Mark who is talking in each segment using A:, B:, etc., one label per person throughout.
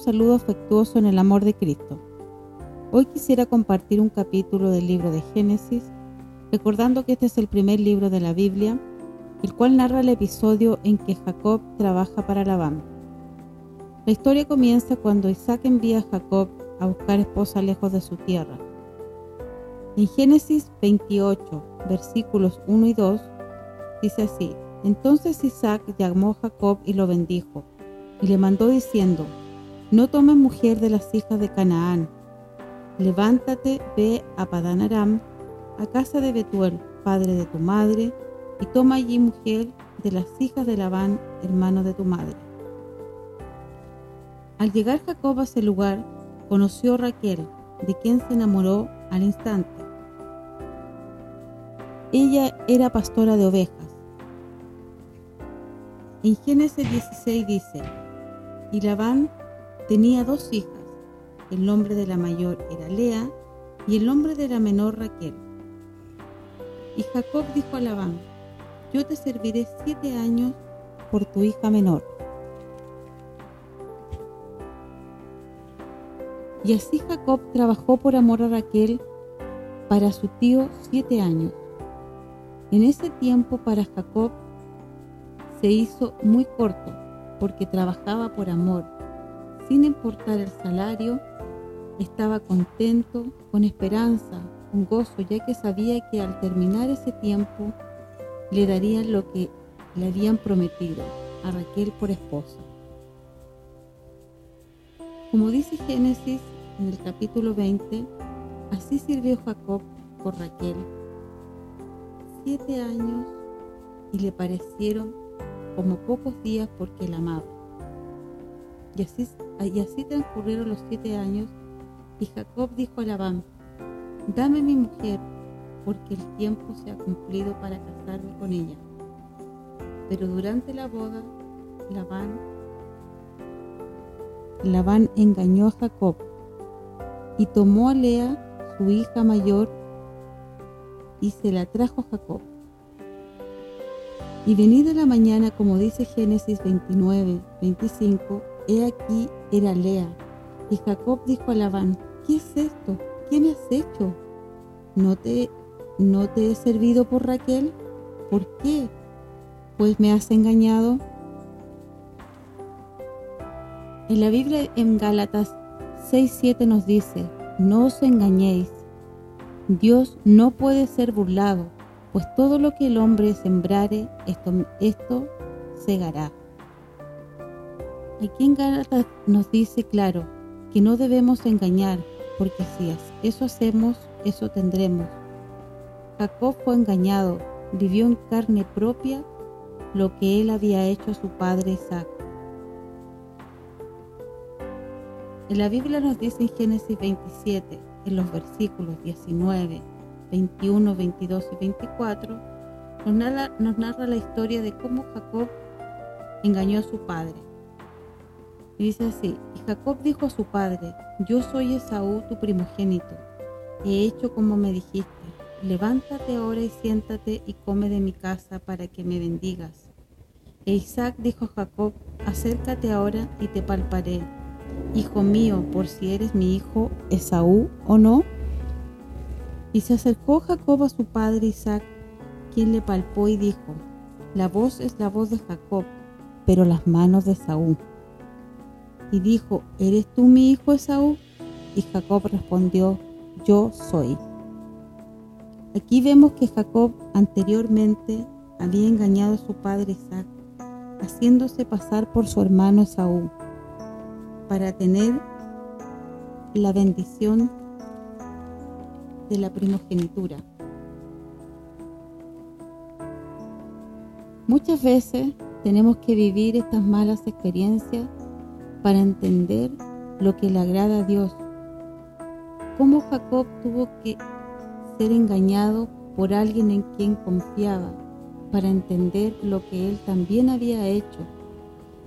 A: Saludo afectuoso en el amor de Cristo. Hoy quisiera compartir un capítulo del libro de Génesis, recordando que este es el primer libro de la Biblia, el cual narra el episodio en que Jacob trabaja para Labán. La historia comienza cuando Isaac envía a Jacob a buscar esposa lejos de su tierra. En Génesis 28, versículos 1 y 2, dice así, Entonces Isaac llamó a Jacob y lo bendijo, y le mandó diciendo, no tomes mujer de las hijas de Canaán. Levántate, ve a Padán Aram, a casa de Betuel, padre de tu madre, y toma allí mujer de las hijas de Labán, hermano de tu madre. Al llegar Jacob a ese lugar, conoció a Raquel, de quien se enamoró al instante. Ella era pastora de ovejas. En Génesis 16 dice, y Labán Tenía dos hijas. El nombre de la mayor era Lea y el nombre de la menor Raquel. Y Jacob dijo a Labán, yo te serviré siete años por tu hija menor. Y así Jacob trabajó por amor a Raquel para su tío siete años. En ese tiempo para Jacob se hizo muy corto porque trabajaba por amor sin importar el salario, estaba contento, con esperanza, con gozo, ya que sabía que al terminar ese tiempo le darían lo que le habían prometido a Raquel por esposa. Como dice Génesis en el capítulo 20, así sirvió Jacob por Raquel siete años y le parecieron como pocos días porque la amaba. Y así, y así transcurrieron los siete años, y Jacob dijo a Labán, dame mi mujer, porque el tiempo se ha cumplido para casarme con ella. Pero durante la boda, Labán, Labán engañó a Jacob y tomó a Lea, su hija mayor, y se la trajo a Jacob. Y venida la mañana, como dice Génesis 29, 25, He aquí era Lea. Y Jacob dijo a Labán, ¿qué es esto? ¿Qué me has hecho? ¿No te, no te he servido por Raquel? ¿Por qué? Pues me has engañado. En la Biblia en Gálatas 6.7 nos dice, no os engañéis, Dios no puede ser burlado, pues todo lo que el hombre sembrare, esto, esto segará. Aquí en Gálatas nos dice claro que no debemos engañar, porque si eso hacemos, eso tendremos. Jacob fue engañado, vivió en carne propia lo que él había hecho a su padre Isaac. En la Biblia nos dice en Génesis 27, en los versículos 19, 21, 22 y 24, nos narra, nos narra la historia de cómo Jacob engañó a su padre. Y dice así, y Jacob dijo a su padre, yo soy Esaú tu primogénito, he hecho como me dijiste, levántate ahora y siéntate y come de mi casa para que me bendigas. E Isaac dijo a Jacob, acércate ahora y te palparé, hijo mío, por si eres mi hijo Esaú o no. Y se acercó Jacob a su padre Isaac, quien le palpó y dijo, la voz es la voz de Jacob, pero las manos de Esaú y dijo, ¿eres tú mi hijo Esaú? Y Jacob respondió, yo soy. Aquí vemos que Jacob anteriormente había engañado a su padre Isaac, haciéndose pasar por su hermano Esaú. para tener la bendición de la primogenitura. Muchas veces tenemos que vivir estas malas experiencias para entender lo que le agrada a Dios. Cómo Jacob tuvo que ser engañado por alguien en quien confiaba para entender lo que él también había hecho.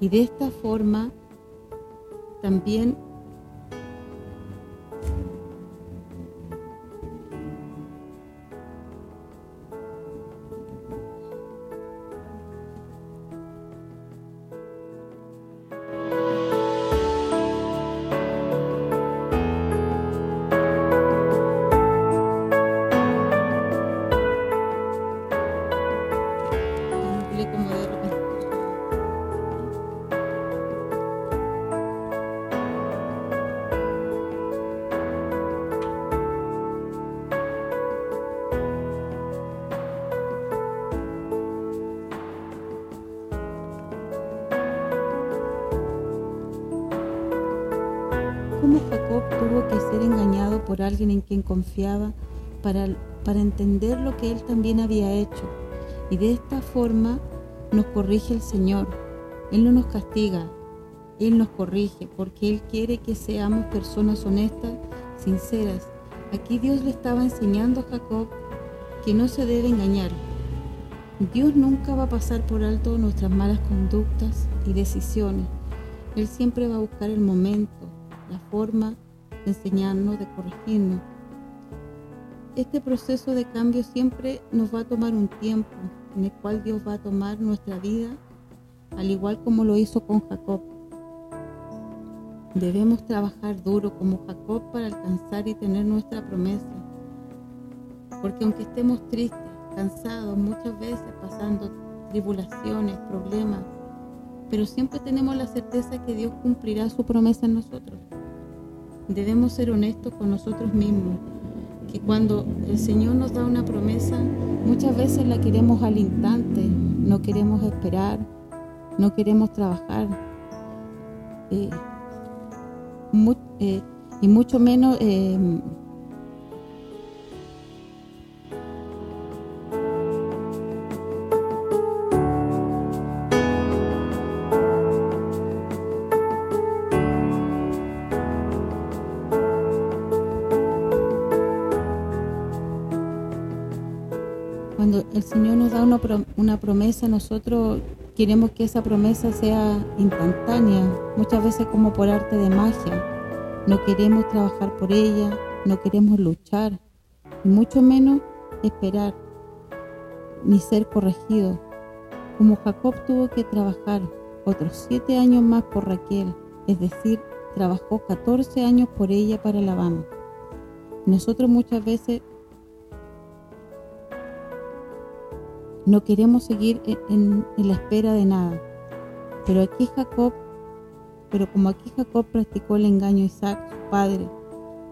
A: Y de esta forma también alguien en quien confiaba para, para entender lo que él también había hecho. Y de esta forma nos corrige el Señor. Él no nos castiga, Él nos corrige porque Él quiere que seamos personas honestas, sinceras. Aquí Dios le estaba enseñando a Jacob que no se debe engañar. Dios nunca va a pasar por alto nuestras malas conductas y decisiones. Él siempre va a buscar el momento, la forma de enseñarnos, de corregirnos. Este proceso de cambio siempre nos va a tomar un tiempo en el cual Dios va a tomar nuestra vida, al igual como lo hizo con Jacob. Debemos trabajar duro como Jacob para alcanzar y tener nuestra promesa. Porque aunque estemos tristes, cansados, muchas veces pasando tribulaciones, problemas, pero siempre tenemos la certeza que Dios cumplirá su promesa en nosotros debemos ser honestos con nosotros mismos, que cuando el Señor nos da una promesa, muchas veces la queremos al instante, no queremos esperar, no queremos trabajar, eh, eh, y mucho menos eh, el Señor nos da una, promesa, nosotros queremos que esa promesa sea instantánea, muchas veces como por arte de magia. No queremos trabajar por ella, no queremos luchar, mucho menos esperar, ni ser corregido. Como Jacob tuvo que trabajar otros siete años más por Raquel, es decir, trabajó 14 años por ella para Labán. Nosotros muchas veces No queremos seguir en, la espera de nada. Pero aquí Jacob, pero como aquí Jacob practicó el engaño a Isaac, su padre,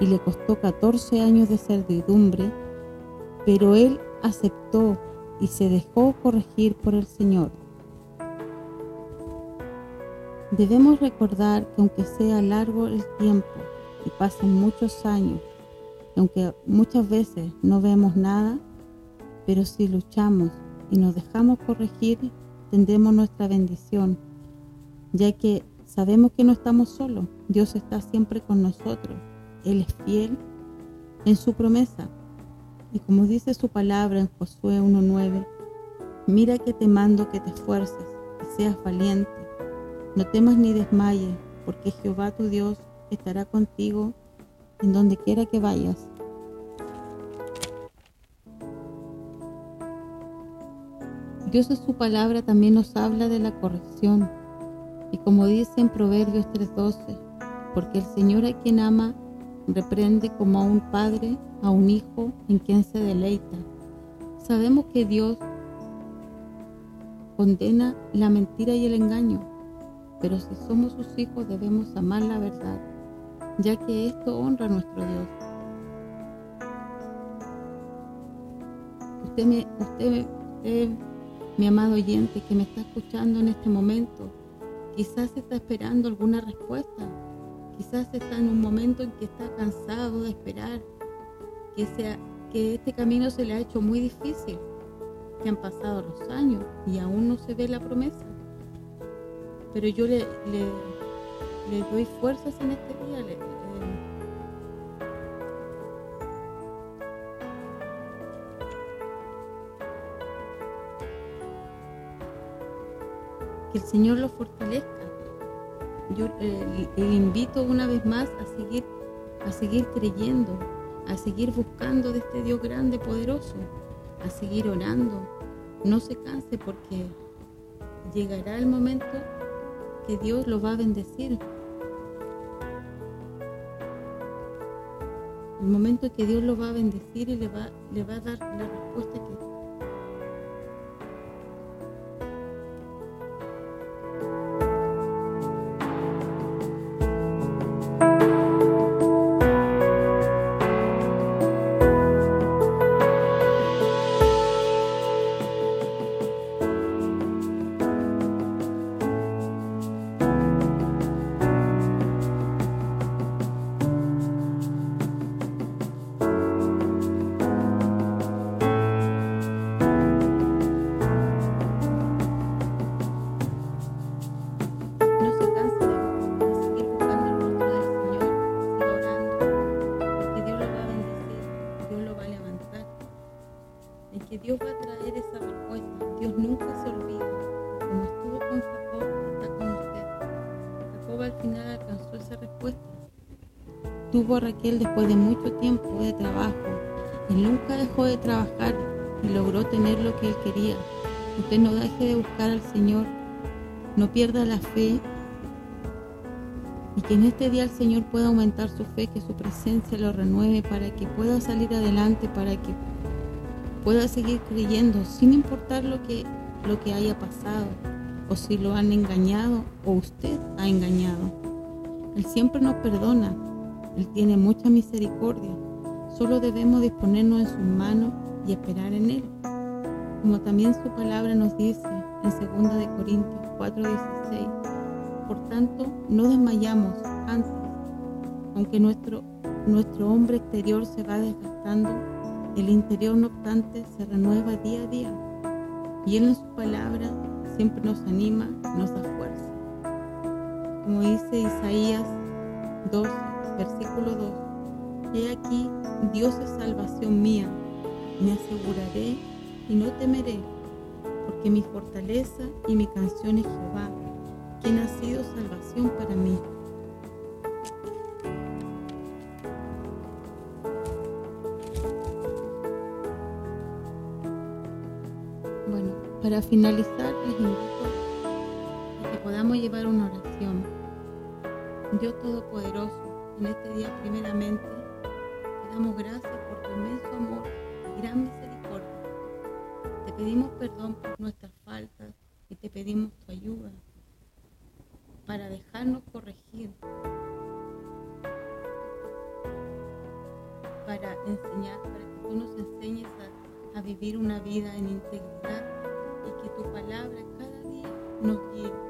A: y le costó 14 años de servidumbre, pero él aceptó y se dejó corregir por el Señor. Debemos recordar que aunque sea largo el tiempo y pasen muchos años, aunque muchas veces no vemos nada, pero si luchamos y nos dejamos corregir, tendremos nuestra bendición, ya que sabemos que no estamos solos, Dios está siempre con nosotros, Él es fiel en su promesa. Y como dice su palabra en Josué 1.9, mira que te mando que te esfuerces y seas valiente, no temas ni desmayes, porque Jehová tu Dios estará contigo en donde quiera que vayas. Dios en su palabra también nos habla de la corrección. Y como dice en Proverbios 3:12, porque el Señor a quien ama reprende como a un padre, a un hijo en quien se deleita. Sabemos que Dios condena la mentira y el engaño, pero si somos sus hijos debemos amar la verdad, ya que esto honra a nuestro Dios. Usted me, usted, mi amado oyente que me está escuchando en este momento, quizás está esperando alguna respuesta quizás está en un momento en que está cansado de esperar, que, sea, que este camino se le ha hecho muy difícil, que han pasado los años y aún no se ve la promesa. Pero yo le, le, doy fuerzas en este día. Que el Señor lo fortalezca yo eh, le invito una vez más a seguir, a seguir creyendo, a seguir buscando de este Dios grande, poderoso, a seguir orando. No se canse porque llegará el momento que Dios lo va a bendecir. El momento en que Dios lo va a bendecir y le va, le va a dar la respuesta que Raquel después de mucho tiempo de trabajo. Él nunca dejó de trabajar y logró tener lo que él quería. Usted no deje de buscar al Señor, no pierda la fe y que en este día el Señor pueda aumentar su fe, que su presencia lo renueve para que pueda salir adelante, para que pueda seguir creyendo sin importar lo que, lo que haya pasado o si lo han engañado o usted ha engañado. Él siempre nos perdona, él tiene mucha misericordia. Solo debemos disponernos en sus manos y esperar en Él. Como también su palabra nos dice en 2 de Corintios 4:16. Por tanto, no desmayamos antes, aunque nuestro, nuestro hombre exterior se va desgastando, el interior no obstante se renueva día a día. Y Él en su palabra siempre nos anima, nos da fuerza. Como dice Isaías 12, versículo 2. He aquí, Dios es salvación mía, me aseguraré y no temeré, porque mi fortaleza y mi canción es Jehová, quien ha sido salvación para mí. Bueno, para finalizar les invito a que podamos llevar una oración. Dios Todopoderoso, en este día primeramente te damos gracias por tu inmenso amor y gran misericordia. Te pedimos perdón por nuestras faltas y te pedimos tu ayuda para dejarnos corregir, para enseñar, para que tú nos enseñes a, a vivir una vida en integridad y que tu palabra cada día nos guíe